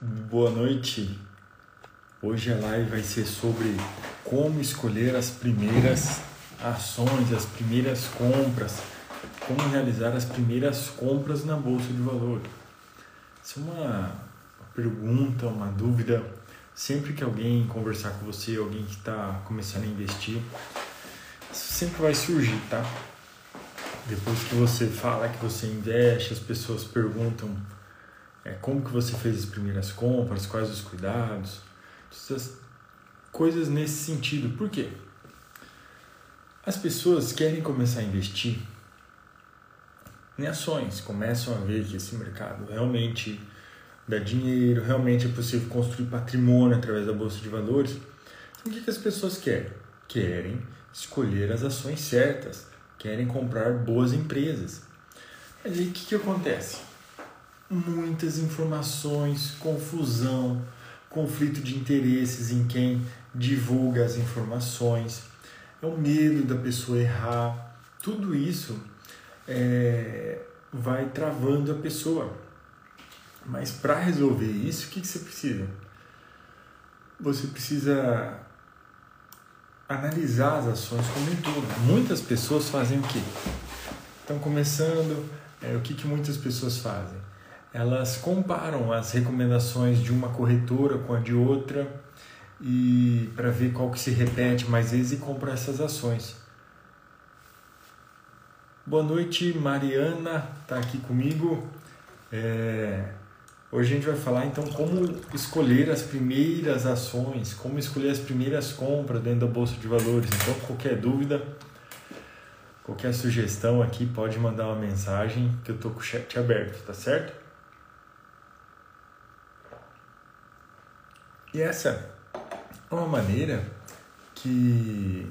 Boa noite. Hoje a live vai ser sobre como escolher as primeiras ações, as primeiras compras, como realizar as primeiras compras na bolsa de valores. Isso é uma pergunta, uma dúvida. Sempre que alguém conversar com você, alguém que está começando a investir, sempre vai surgir, tá? Depois que você fala que você investe, as pessoas perguntam é, como que você fez as primeiras compras, quais os cuidados, essas coisas nesse sentido. Por quê? As pessoas querem começar a investir em ações, começam a ver que esse mercado realmente dá dinheiro, realmente é possível construir patrimônio através da bolsa de valores. Então, o que, que as pessoas querem? Querem escolher as ações certas, querem comprar boas empresas. Mas aí o que, que acontece? Muitas informações, confusão, conflito de interesses em quem divulga as informações, é o medo da pessoa errar, tudo isso é, vai travando a pessoa. Mas para resolver isso, o que, que você precisa? Você precisa analisar as ações como um todo. Muitas pessoas fazem o quê? Estão começando, é, o que, que muitas pessoas fazem? Elas comparam as recomendações de uma corretora com a de outra e para ver qual que se repete mais vezes e compram essas ações. Boa noite, Mariana está aqui comigo. É... Hoje a gente vai falar então como escolher as primeiras ações, como escolher as primeiras compras dentro da bolsa de valores. Então, qualquer dúvida, qualquer sugestão aqui, pode mandar uma mensagem que eu tô com o chat aberto, tá certo? E essa é uma maneira que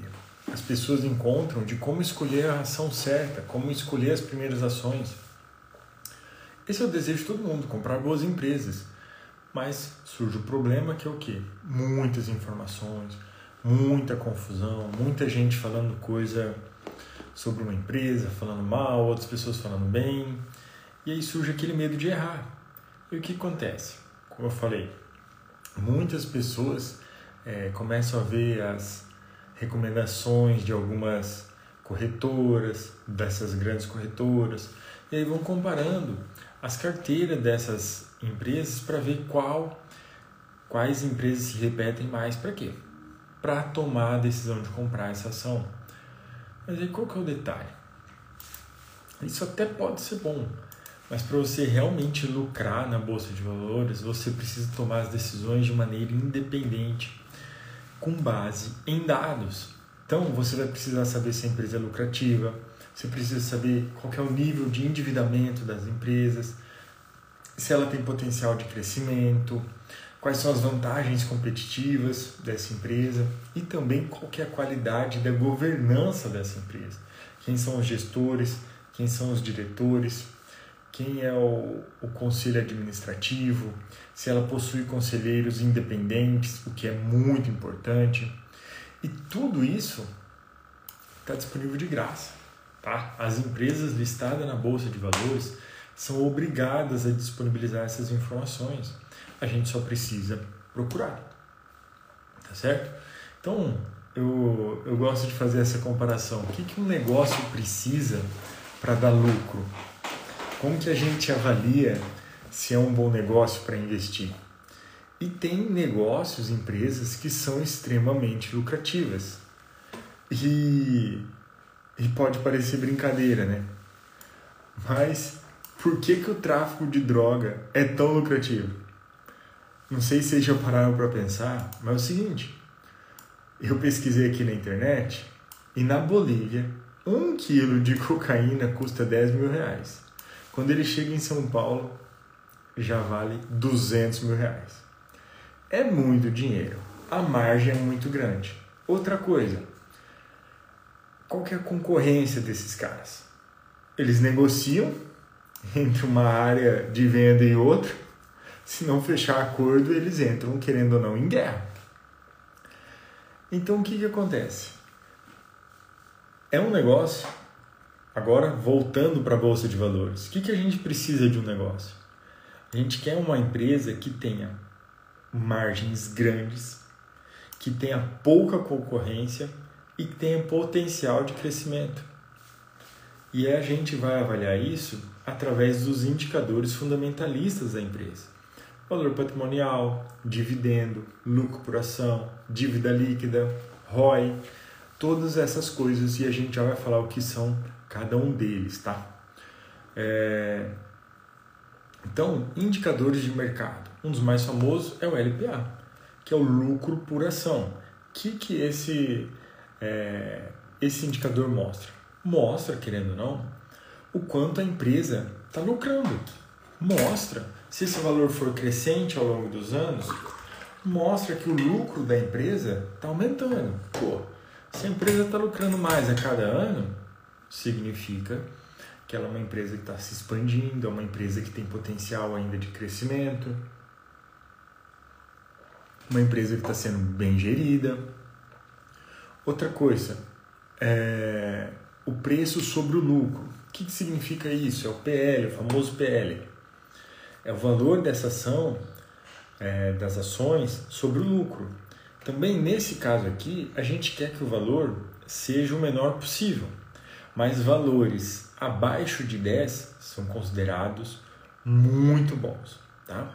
as pessoas encontram de como escolher a ação certa, como escolher as primeiras ações. Esse é o desejo de todo mundo, comprar boas empresas. Mas surge o problema que é o quê? Muitas informações, muita confusão, muita gente falando coisa sobre uma empresa, falando mal, outras pessoas falando bem. E aí surge aquele medo de errar. E o que acontece? Como eu falei, muitas pessoas é, começam a ver as recomendações de algumas corretoras, dessas grandes corretoras, e aí vão comparando as carteiras dessas empresas para ver qual quais empresas se repetem mais para quê? Para tomar a decisão de comprar essa ação. Mas aí qual que é o detalhe? Isso até pode ser bom, mas para você realmente lucrar na bolsa de valores, você precisa tomar as decisões de maneira independente, com base em dados. Então, você vai precisar saber se a empresa é lucrativa, você precisa saber qual é o nível de endividamento das empresas, se ela tem potencial de crescimento, quais são as vantagens competitivas dessa empresa e também qual é a qualidade da governança dessa empresa. Quem são os gestores, quem são os diretores, quem é o, o conselho administrativo, se ela possui conselheiros independentes, o que é muito importante. E tudo isso está disponível de graça. Tá? As empresas listadas na Bolsa de Valores são obrigadas a disponibilizar essas informações. A gente só precisa procurar. Tá certo? Então, eu, eu gosto de fazer essa comparação. O que, que um negócio precisa para dar lucro? Como que a gente avalia se é um bom negócio para investir? E tem negócios, empresas que são extremamente lucrativas. E, e pode parecer brincadeira, né? Mas por que, que o tráfico de droga é tão lucrativo? Não sei se vocês já pararam para pensar, mas é o seguinte: eu pesquisei aqui na internet e na Bolívia, um quilo de cocaína custa 10 mil reais. Quando ele chega em São Paulo, já vale 200 mil reais. É muito dinheiro. A margem é muito grande. Outra coisa, qual que é a concorrência desses caras? Eles negociam entre uma área de venda e outra. Se não fechar acordo, eles entram, querendo ou não, em guerra. Então o que, que acontece? É um negócio Agora, voltando para a bolsa de valores, o que, que a gente precisa de um negócio? A gente quer uma empresa que tenha margens grandes, que tenha pouca concorrência e que tenha potencial de crescimento. E a gente vai avaliar isso através dos indicadores fundamentalistas da empresa: valor patrimonial, dividendo, lucro por ação, dívida líquida, ROI, todas essas coisas e a gente já vai falar o que são cada um deles, tá? É... Então, indicadores de mercado. Um dos mais famosos é o LPA, que é o lucro por ação. O que, que esse, é... esse indicador mostra? mostra, querendo ou não, o quanto a empresa está lucrando. Mostra, se esse valor for crescente ao longo dos anos, mostra que o lucro da empresa está aumentando. Pô, se a empresa está lucrando mais a cada ano, significa que ela é uma empresa que está se expandindo, é uma empresa que tem potencial ainda de crescimento, uma empresa que está sendo bem gerida. Outra coisa, é, o preço sobre o lucro. O que, significa isso? É o PL, o famoso PL. É o valor dessa ação, é, das ações, sobre o lucro. Também nesse caso aqui, a gente quer que o valor seja o menor possível, mas valores abaixo de 10 são considerados muito bons. Tá?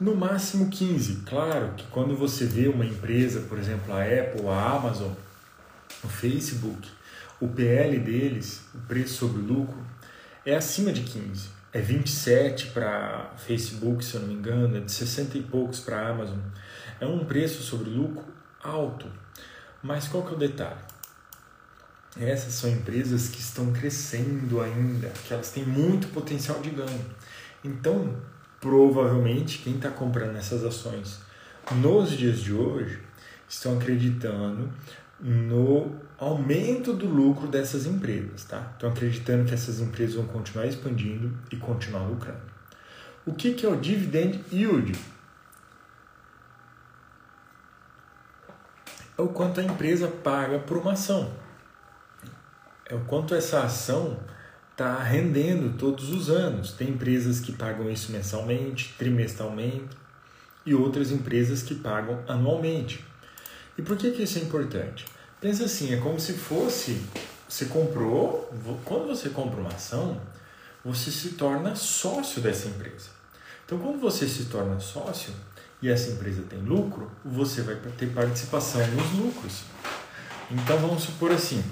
No máximo 15. Claro que quando você vê uma empresa, por exemplo, a Apple, a Amazon, o Facebook, o PL deles, o preço sobre lucro, é acima de 15. É 27 para Facebook, se eu não me engano, é de 60 e poucos para a Amazon. É um preço sobre lucro alto. Mas qual que é o detalhe? Essas são empresas que estão crescendo ainda, que elas têm muito potencial de ganho. Então, provavelmente, quem está comprando essas ações nos dias de hoje estão acreditando no aumento do lucro dessas empresas, tá? Estão acreditando que essas empresas vão continuar expandindo e continuar lucrando. O que, que é o dividend yield? É o quanto a empresa paga por uma ação. É o quanto essa ação está rendendo todos os anos. Tem empresas que pagam isso mensalmente, trimestralmente e outras empresas que pagam anualmente. E por que, que isso é importante? Pensa assim, é como se fosse, você comprou, quando você compra uma ação, você se torna sócio dessa empresa. Então, quando você se torna sócio e essa empresa tem lucro, você vai ter participação nos lucros. Então, vamos supor assim,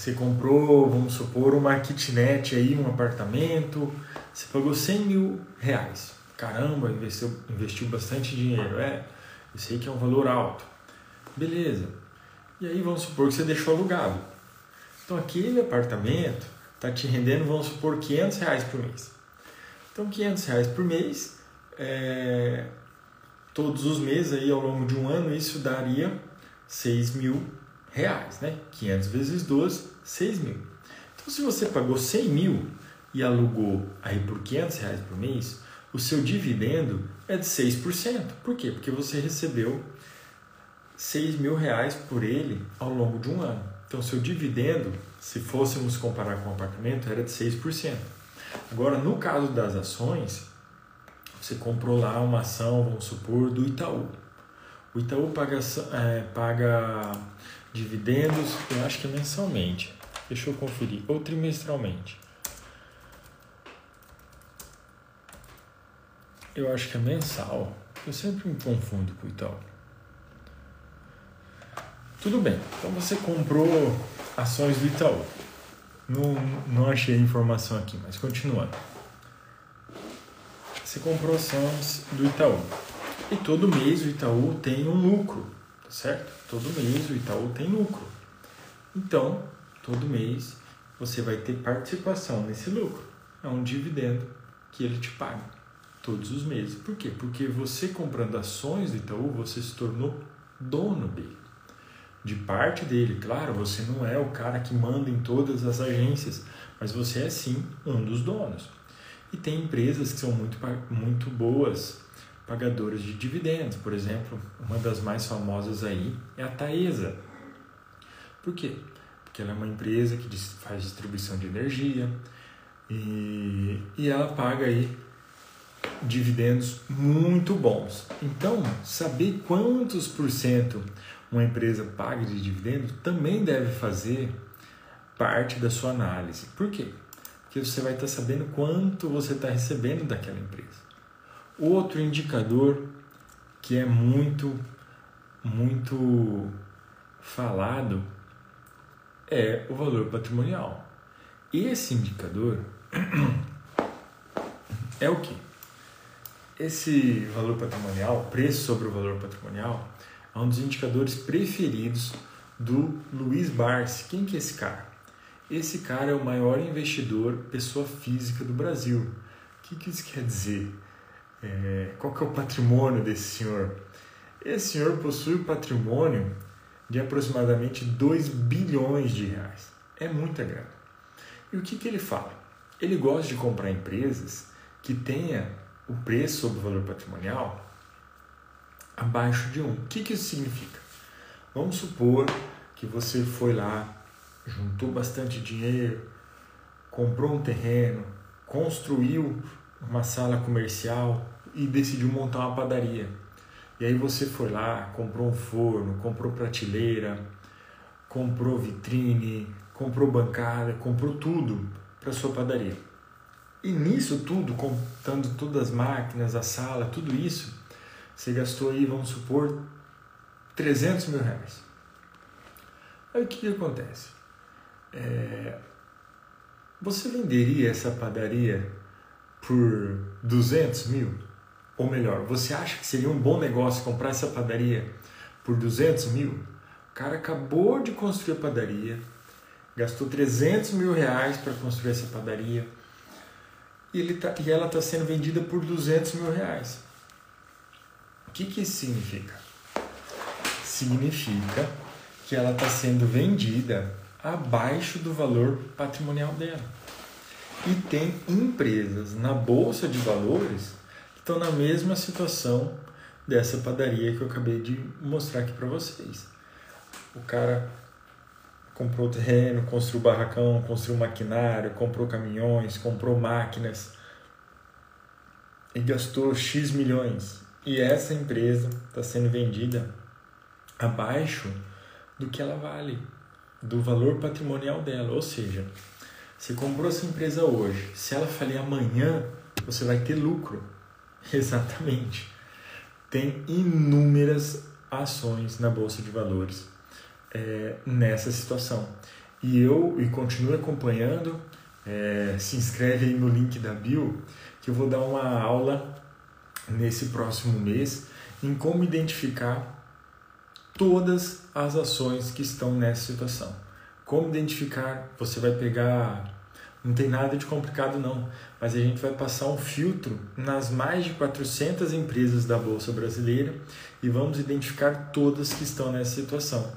você comprou, vamos supor, uma kitnet aí, um apartamento, você pagou 100 mil reais. Caramba, investiu, investiu bastante dinheiro. É, eu sei que é um valor alto. Beleza. E aí vamos supor que você deixou alugado. Então aquele apartamento está te rendendo, vamos supor, 500 reais por mês. Então 500 reais por mês, é, todos os meses aí ao longo de um ano, isso daria 6 mil reais, né? 500 vezes 12, 6 mil. Então se você pagou 100 mil e alugou aí por 500 reais por mês, o seu dividendo é de 6%. Por quê? Porque você recebeu 6 mil reais por ele ao longo de um ano. Então, seu dividendo, se fôssemos comparar com o apartamento, era de 6%. Agora, no caso das ações, você comprou lá uma ação, vamos supor, do Itaú. O Itaú paga, é, paga dividendos, eu acho que mensalmente. Deixa eu conferir. Ou trimestralmente. Eu acho que é mensal. Eu sempre me confundo com o Itaú. Tudo bem, então você comprou ações do Itaú. Não, não achei informação aqui, mas continuando. Você comprou ações do Itaú. E todo mês o Itaú tem um lucro, tá certo? Todo mês o Itaú tem lucro. Então, todo mês você vai ter participação nesse lucro. É um dividendo que ele te paga todos os meses. Por quê? Porque você comprando ações do Itaú, você se tornou dono dele de parte dele. Claro, você não é o cara que manda em todas as agências, mas você é sim um dos donos. E tem empresas que são muito, muito boas pagadoras de dividendos. Por exemplo, uma das mais famosas aí é a Taesa. Por quê? Porque ela é uma empresa que faz distribuição de energia e, e ela paga aí dividendos muito bons. Então, saber quantos por cento uma empresa paga de dividendo também deve fazer parte da sua análise. Por quê? Porque você vai estar sabendo quanto você está recebendo daquela empresa. Outro indicador que é muito, muito falado é o valor patrimonial. Esse indicador é o que? Esse valor patrimonial, preço sobre o valor patrimonial, é um dos indicadores preferidos do Luiz Barsi. Quem que é esse cara? Esse cara é o maior investidor pessoa física do Brasil. O que, que isso quer dizer? É, qual que é o patrimônio desse senhor? Esse senhor possui um patrimônio de aproximadamente 2 bilhões de reais. É muita grana. E o que, que ele fala? Ele gosta de comprar empresas que tenha o preço sobre o valor patrimonial abaixo de 1. Um. O que, que isso significa? Vamos supor que você foi lá, juntou bastante dinheiro, comprou um terreno, construiu uma sala comercial e decidiu montar uma padaria. E aí você foi lá, comprou um forno, comprou prateleira, comprou vitrine, comprou bancada, comprou tudo para sua padaria. E nisso tudo, contando todas as máquinas, a sala, tudo isso, você gastou aí, vamos supor, 300 mil reais. Aí o que, que acontece? É, você venderia essa padaria por 200 mil? Ou melhor, você acha que seria um bom negócio comprar essa padaria por 200 mil? O cara acabou de construir a padaria, gastou 300 mil reais para construir essa padaria e, ele tá, e ela está sendo vendida por 200 mil reais. O que, que isso significa? Significa que ela está sendo vendida abaixo do valor patrimonial dela. E tem empresas na bolsa de valores que estão na mesma situação dessa padaria que eu acabei de mostrar aqui para vocês. O cara comprou terreno, construiu barracão, construiu maquinário, comprou caminhões, comprou máquinas e gastou X milhões. E essa empresa está sendo vendida abaixo do que ela vale, do valor patrimonial dela. Ou seja, você comprou essa empresa hoje, se ela falir amanhã, você vai ter lucro. Exatamente. Tem inúmeras ações na bolsa de valores é, nessa situação. E eu e continue acompanhando, é, se inscreve aí no link da bio, que eu vou dar uma aula nesse próximo mês em como identificar todas as ações que estão nessa situação. Como identificar, você vai pegar, não tem nada de complicado não, mas a gente vai passar um filtro nas mais de 400 empresas da Bolsa Brasileira e vamos identificar todas que estão nessa situação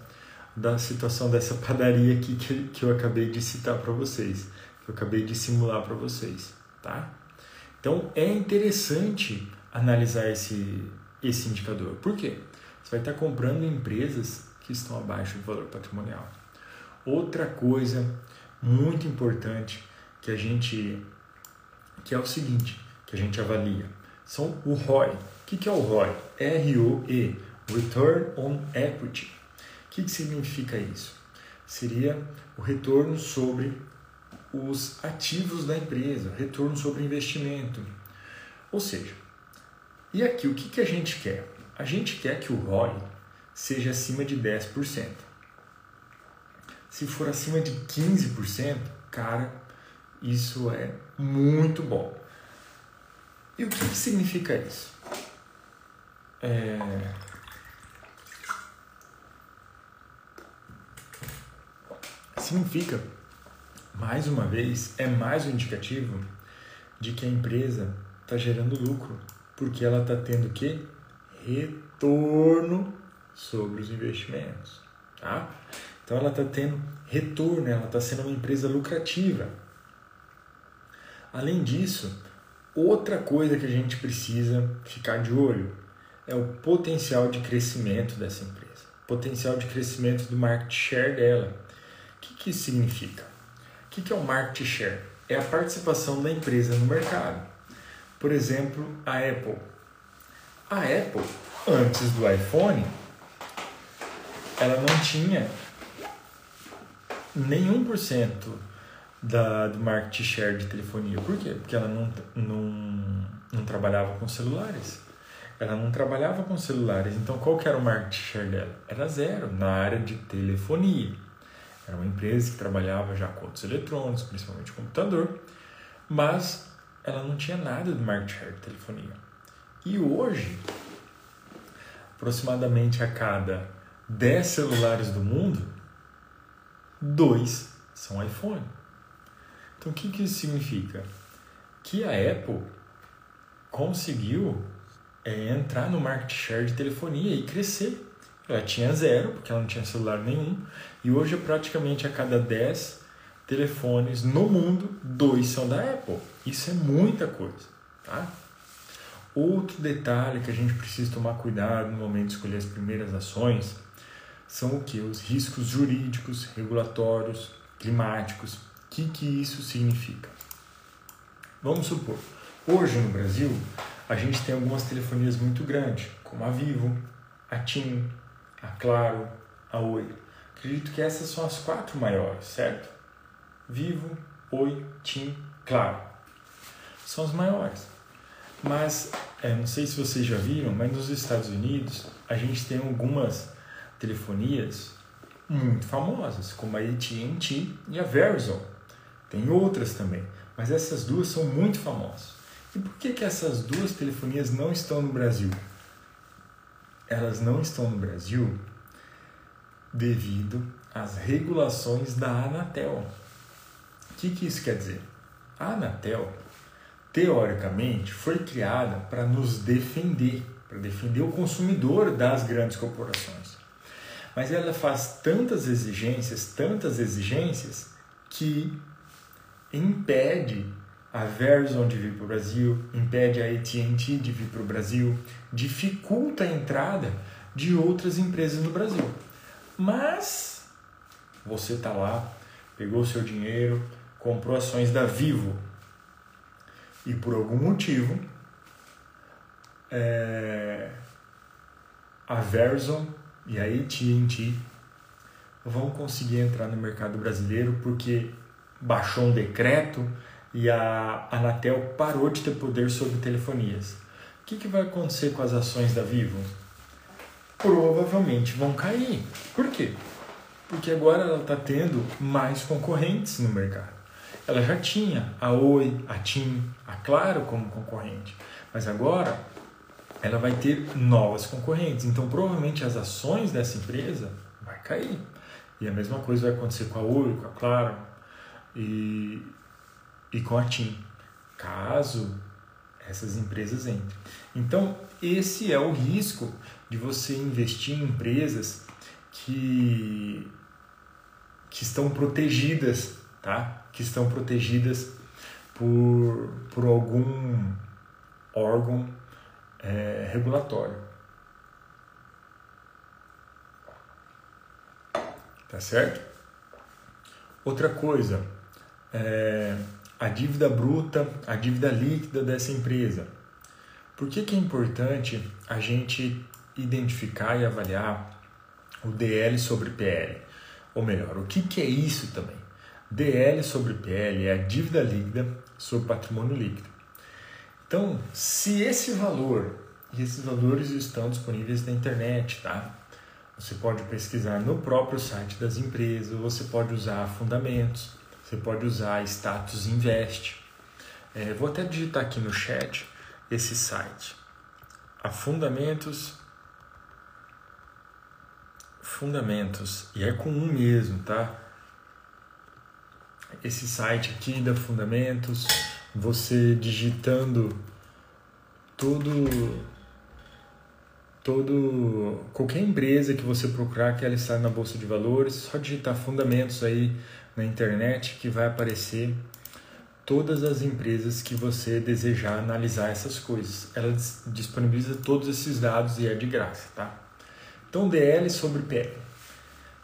da situação dessa padaria aqui que, que eu acabei de citar para vocês, que eu acabei de simular para vocês, tá? Então é interessante analisar esse, esse indicador. Por quê? Você vai estar comprando empresas que estão abaixo do valor patrimonial. Outra coisa muito importante que a gente que é o seguinte, que a gente avalia, são o ROI. O que é o ROI? R-O-E, Return on Equity que, que significa isso? Seria o retorno sobre os ativos da empresa, retorno sobre investimento. Ou seja, e aqui o que, que a gente quer? A gente quer que o ROI seja acima de 10%. Se for acima de 15%, cara, isso é muito bom. E o que, que significa isso? É, Significa, mais uma vez, é mais um indicativo de que a empresa está gerando lucro, porque ela está tendo que retorno sobre os investimentos, tá? Então ela está tendo retorno, ela está sendo uma empresa lucrativa. Além disso, outra coisa que a gente precisa ficar de olho é o potencial de crescimento dessa empresa, potencial de crescimento do market share dela que, que isso significa? O que, que é o market share? É a participação da empresa no mercado. por exemplo, a Apple. A Apple, antes do iPhone, ela não tinha nenhum por cento da, do market share de telefonia. Por quê? Porque ela não, não, não trabalhava com celulares. Ela não trabalhava com celulares. Então, qual que era o market share dela? Era zero na área de telefonia. Era uma empresa que trabalhava já com outros eletrônicos, principalmente computador, mas ela não tinha nada de market share de telefonia. E hoje, aproximadamente a cada 10 celulares do mundo, dois são iPhone. Então, o que, que isso significa? Que a Apple conseguiu é, entrar no market share de telefonia e crescer. Ela tinha zero, porque ela não tinha celular nenhum, e hoje, praticamente a cada 10 telefones no mundo, dois são da Apple. Isso é muita coisa. Tá? Outro detalhe que a gente precisa tomar cuidado no momento de escolher as primeiras ações são o que? Os riscos jurídicos, regulatórios, climáticos. O que, que isso significa? Vamos supor, hoje no Brasil a gente tem algumas telefonias muito grandes, como a Vivo, a TIM, a Claro, a Oi. Acredito que essas são as quatro maiores, certo? Vivo, Oi, TIM, Claro. São as maiores. Mas, é, não sei se vocês já viram, mas nos Estados Unidos a gente tem algumas telefonias muito famosas, como a AT&T e a Verizon. Tem outras também, mas essas duas são muito famosas. E por que, que essas duas telefonias não estão no Brasil? Elas não estão no Brasil devido às regulações da Anatel. O que, que isso quer dizer? A Anatel, teoricamente, foi criada para nos defender, para defender o consumidor das grandes corporações. Mas ela faz tantas exigências, tantas exigências, que impede a Verizon de vir para o Brasil, impede a AT&T de vir para o Brasil, dificulta a entrada de outras empresas no Brasil. Mas você está lá, pegou o seu dinheiro, comprou ações da Vivo e por algum motivo é, a Verizon e a AT&T vão conseguir entrar no mercado brasileiro porque baixou um decreto e a Anatel parou de ter poder sobre telefonias. O que, que vai acontecer com as ações da Vivo? Provavelmente vão cair. Por quê? Porque agora ela está tendo mais concorrentes no mercado. Ela já tinha a Oi, a TIM, a Claro como concorrente, mas agora ela vai ter novas concorrentes. Então, provavelmente as ações dessa empresa vai cair. E a mesma coisa vai acontecer com a Oi, com a Claro e, e com a TIM, caso essas empresas entrem. Então, esse é o risco de você investir em empresas que, que estão protegidas, tá? Que estão protegidas por, por algum órgão é, regulatório. Tá certo? Outra coisa, é, a dívida bruta, a dívida líquida dessa empresa. Por que, que é importante a gente identificar e avaliar o DL sobre PL? Ou melhor, o que, que é isso também? DL sobre PL é a dívida líquida sobre patrimônio líquido. Então, se esse valor, e esses valores estão disponíveis na internet, tá? Você pode pesquisar no próprio site das empresas, você pode usar fundamentos, você pode usar status invest. É, vou até digitar aqui no chat esse site. A fundamentos fundamentos e é com um mesmo, tá? Esse site aqui da Fundamentos você digitando todo todo qualquer empresa que você procurar que ela está na bolsa de valores, só digitar fundamentos aí na internet que vai aparecer todas as empresas que você desejar analisar essas coisas. Ela disponibiliza todos esses dados e é de graça, tá? Então DL sobre PL.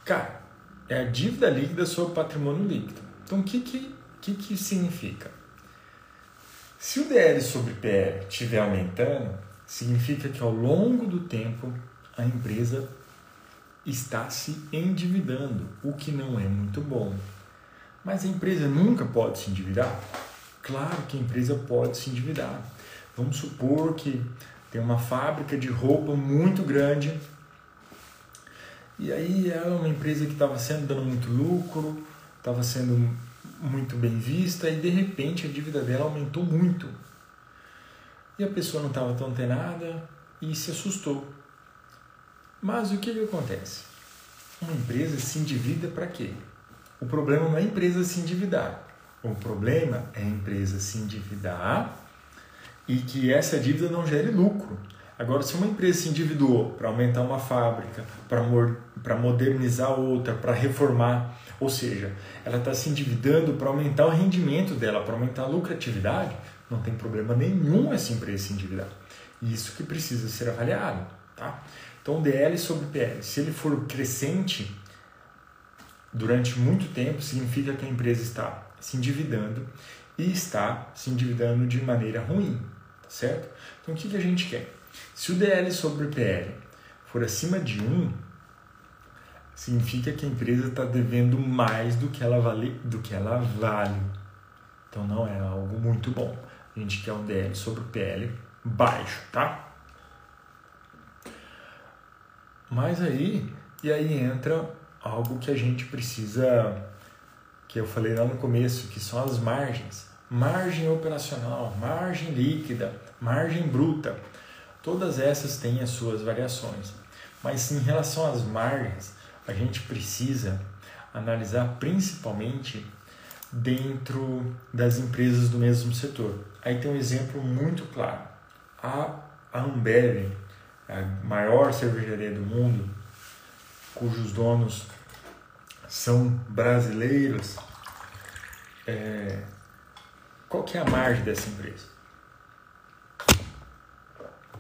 Cara, é a dívida líquida sobre patrimônio líquido. Então o que que, que, que significa? Se o DL sobre PL estiver aumentando, significa que ao longo do tempo a empresa está se endividando, o que não é muito bom. Mas a empresa nunca pode se endividar? Claro que a empresa pode se endividar. Vamos supor que tem uma fábrica de roupa muito grande e aí é uma empresa que estava sendo dando muito lucro, estava sendo muito bem vista e de repente a dívida dela aumentou muito. E a pessoa não estava tão antenada e se assustou. Mas o que, que acontece? Uma empresa se endivida para quê? O problema não é a empresa se endividar. O problema é a empresa se endividar e que essa dívida não gere lucro. Agora, se uma empresa se endividou para aumentar uma fábrica, para modernizar outra, para reformar, ou seja, ela está se endividando para aumentar o rendimento dela, para aumentar a lucratividade, não tem problema nenhum essa empresa se endividar. Isso que precisa ser avaliado. Tá? Então, DL sobre PL, se ele for crescente durante muito tempo, significa que a empresa está se endividando e está se endividando de maneira ruim, tá certo? Então, o que, que a gente quer? Se o DL sobre PL for acima de 1, significa que a empresa está devendo mais do que, ela vale, do que ela vale. Então não é algo muito bom. A gente quer um DL sobre PL baixo, tá? Mas aí, e aí entra algo que a gente precisa, que eu falei lá no começo, que são as margens. Margem operacional, margem líquida, margem bruta. Todas essas têm as suas variações. Mas em relação às margens, a gente precisa analisar principalmente dentro das empresas do mesmo setor. Aí tem um exemplo muito claro. A Ambev, a maior cervejaria do mundo, cujos donos são brasileiros, é... qual que é a margem dessa empresa?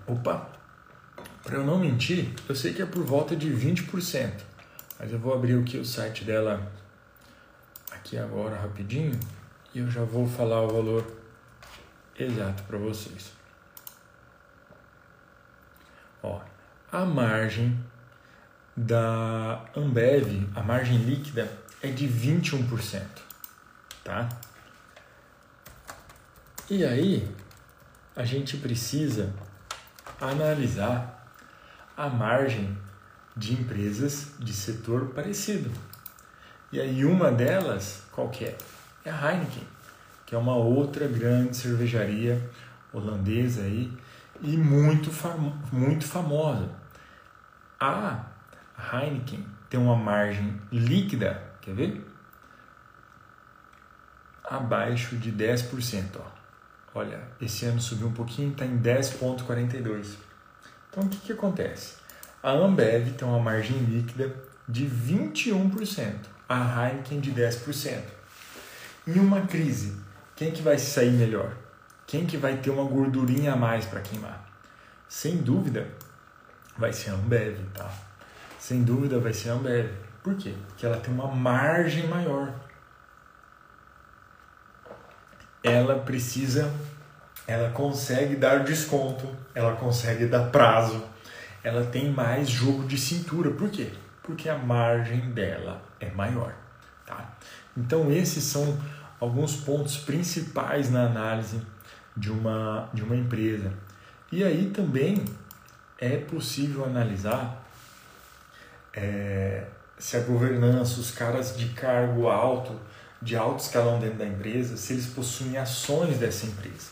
Opa, para eu não mentir, eu sei que é por volta de 20%. Mas eu vou abrir aqui o site dela aqui agora rapidinho e eu já vou falar o valor exato para vocês. Ó, a margem da Ambev, a margem líquida é de 21%, tá? E aí a gente precisa analisar a margem de empresas de setor parecido. E aí uma delas, qual que é? É a Heineken, que é uma outra grande cervejaria holandesa aí e muito, fam muito famosa. A Heineken tem uma margem líquida, quer ver? Abaixo de 10%. Ó. Olha, esse ano subiu um pouquinho, está em 10,42%. Então o que, que acontece? A Ambev tem uma margem líquida de 21%, a Heineken de 10%. Em uma crise, quem que vai sair melhor? Quem que vai ter uma gordurinha a mais para queimar? Sem dúvida, vai ser a Ambev, tá? Sem dúvida vai ser a Ambev. Por quê? Porque ela tem uma margem maior. Ela precisa, ela consegue dar desconto, ela consegue dar prazo ela tem mais jogo de cintura. Por quê? Porque a margem dela é maior. Tá? Então, esses são alguns pontos principais na análise de uma, de uma empresa. E aí também é possível analisar é, se a governança, os caras de cargo alto, de alto escalão dentro da empresa, se eles possuem ações dessa empresa.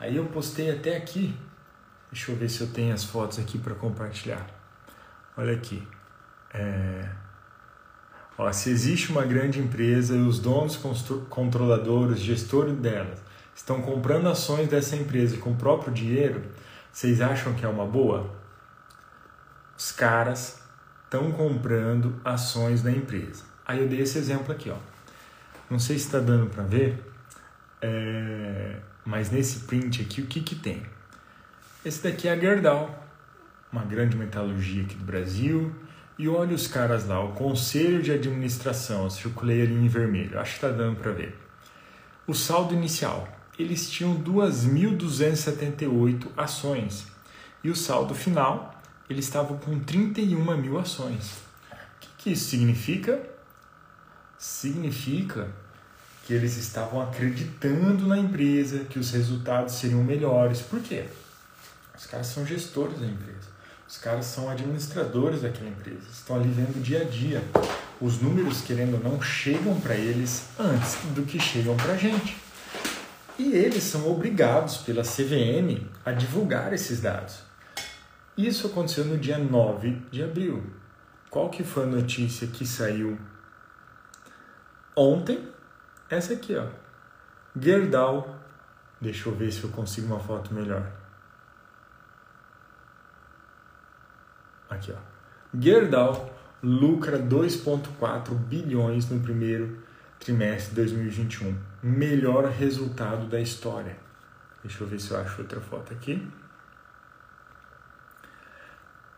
Aí eu postei até aqui Deixa eu ver se eu tenho as fotos aqui para compartilhar. Olha aqui. É... Ó, se existe uma grande empresa e os donos, controladores, gestores delas estão comprando ações dessa empresa com o próprio dinheiro, vocês acham que é uma boa? Os caras estão comprando ações da empresa. Aí eu dei esse exemplo aqui, ó. Não sei se está dando para ver, é... mas nesse print aqui o que que tem? Esse daqui é a Gerdau, uma grande metalurgia aqui do Brasil. E olha os caras lá, o conselho de administração, eu circulei ali em vermelho, acho que está dando para ver. O saldo inicial, eles tinham 2.278 ações e o saldo final eles estavam com 31 mil ações. O que, que isso significa? Significa que eles estavam acreditando na empresa, que os resultados seriam melhores. Por quê? Os caras são gestores da empresa. Os caras são administradores daquela empresa, estão ali vendo o dia a dia. Os números, querendo ou não, chegam para eles antes do que chegam para a gente. E eles são obrigados pela CVM a divulgar esses dados. Isso aconteceu no dia 9 de abril. Qual que foi a notícia que saiu ontem? Essa aqui, ó. Gerdau. Deixa eu ver se eu consigo uma foto melhor. Aqui, ó. Gerdau lucra 2,4 bilhões no primeiro trimestre de 2021. Melhor resultado da história. Deixa eu ver se eu acho outra foto aqui.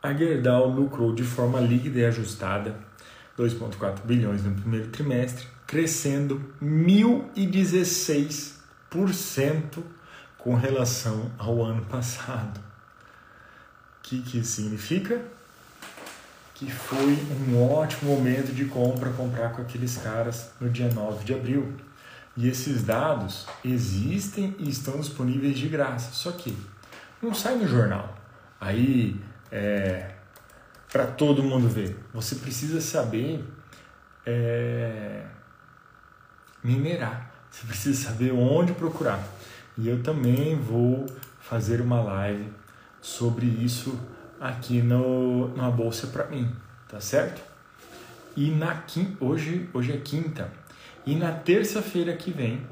A Gerdau lucrou de forma líquida e ajustada 2,4 bilhões no primeiro trimestre, crescendo 1.016% com relação ao ano passado. O que, que significa? Que foi um ótimo momento de compra comprar com aqueles caras no dia 9 de abril. E esses dados existem e estão disponíveis de graça, só que não sai no jornal. Aí é para todo mundo ver. Você precisa saber é, minerar. Você precisa saber onde procurar. E eu também vou fazer uma live sobre isso aqui no, na bolsa para mim, tá certo? E na quinta, hoje, hoje é quinta, e na terça-feira que vem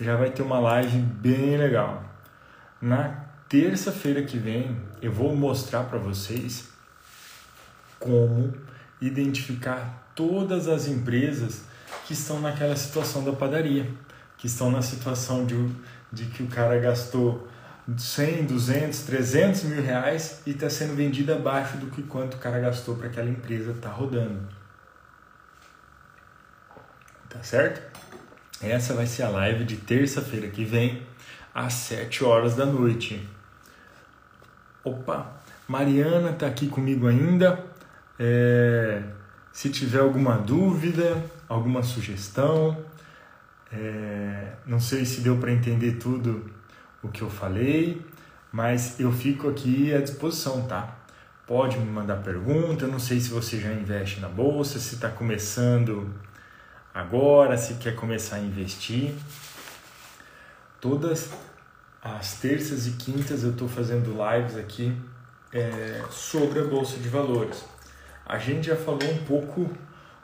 já vai ter uma live bem legal. Na terça-feira que vem eu vou mostrar para vocês como identificar todas as empresas que estão naquela situação da padaria, que estão na situação de, de que o cara gastou 100, 200, 300 mil reais e está sendo vendida abaixo do que quanto o cara gastou para aquela empresa estar tá rodando. Tá certo? Essa vai ser a live de terça-feira que vem, às 7 horas da noite. Opa, Mariana está aqui comigo ainda. É, se tiver alguma dúvida, alguma sugestão, é, não sei se deu para entender tudo o que eu falei, mas eu fico aqui à disposição, tá? Pode me mandar pergunta, não sei se você já investe na bolsa, se está começando agora, se quer começar a investir. Todas as terças e quintas eu estou fazendo lives aqui é, sobre a bolsa de valores. A gente já falou um pouco,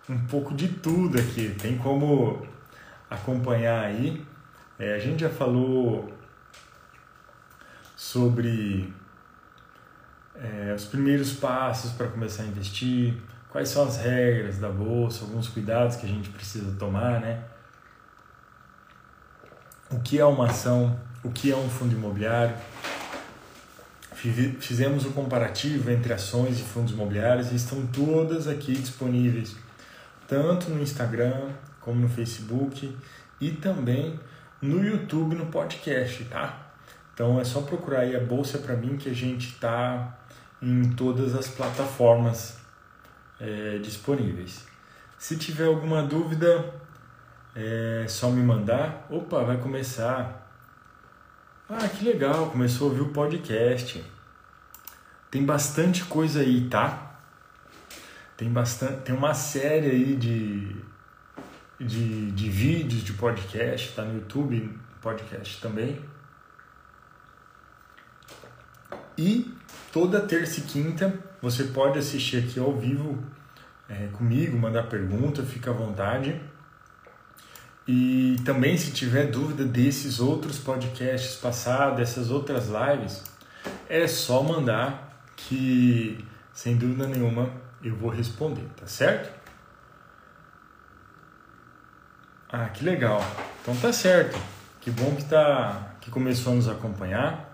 um pouco de tudo aqui. Tem como acompanhar aí. É, a gente já falou sobre é, os primeiros passos para começar a investir, quais são as regras da bolsa, alguns cuidados que a gente precisa tomar, né? O que é uma ação, o que é um fundo imobiliário. Fizemos o um comparativo entre ações e fundos imobiliários e estão todas aqui disponíveis, tanto no Instagram como no Facebook e também no YouTube no podcast, tá? Então é só procurar aí a bolsa para mim que a gente está em todas as plataformas é, disponíveis. Se tiver alguma dúvida, é só me mandar. Opa, vai começar. Ah, que legal, começou a ouvir o podcast. Tem bastante coisa aí, tá? Tem bastante, tem uma série aí de, de, de vídeos de podcast, tá no YouTube, podcast também. E toda terça e quinta você pode assistir aqui ao vivo é, comigo, mandar pergunta, fica à vontade. E também se tiver dúvida desses outros podcasts passados, dessas outras lives, é só mandar que sem dúvida nenhuma eu vou responder, tá certo? Ah, que legal. Então tá certo. Que bom que tá que começou a nos acompanhar.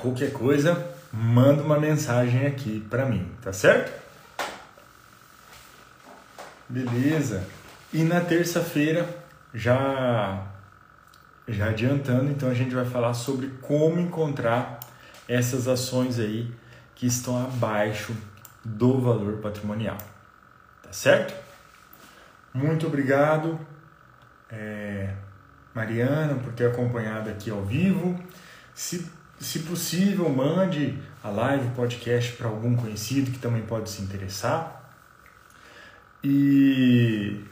Qualquer coisa, manda uma mensagem aqui para mim, tá certo? Beleza. E na terça-feira já já adiantando, então a gente vai falar sobre como encontrar essas ações aí que estão abaixo do valor patrimonial. Tá certo? Muito obrigado, é, Mariana, por ter acompanhado aqui ao vivo. Se, se possível, mande a live, podcast para algum conhecido que também pode se interessar. E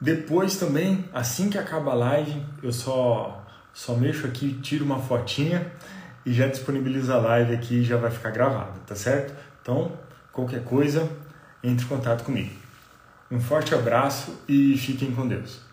depois também, assim que acaba a live, eu só, só mexo aqui, tiro uma fotinha e já disponibilizo a live aqui e já vai ficar gravada, tá certo? Então, qualquer coisa, entre em contato comigo. Um forte abraço e fiquem com Deus.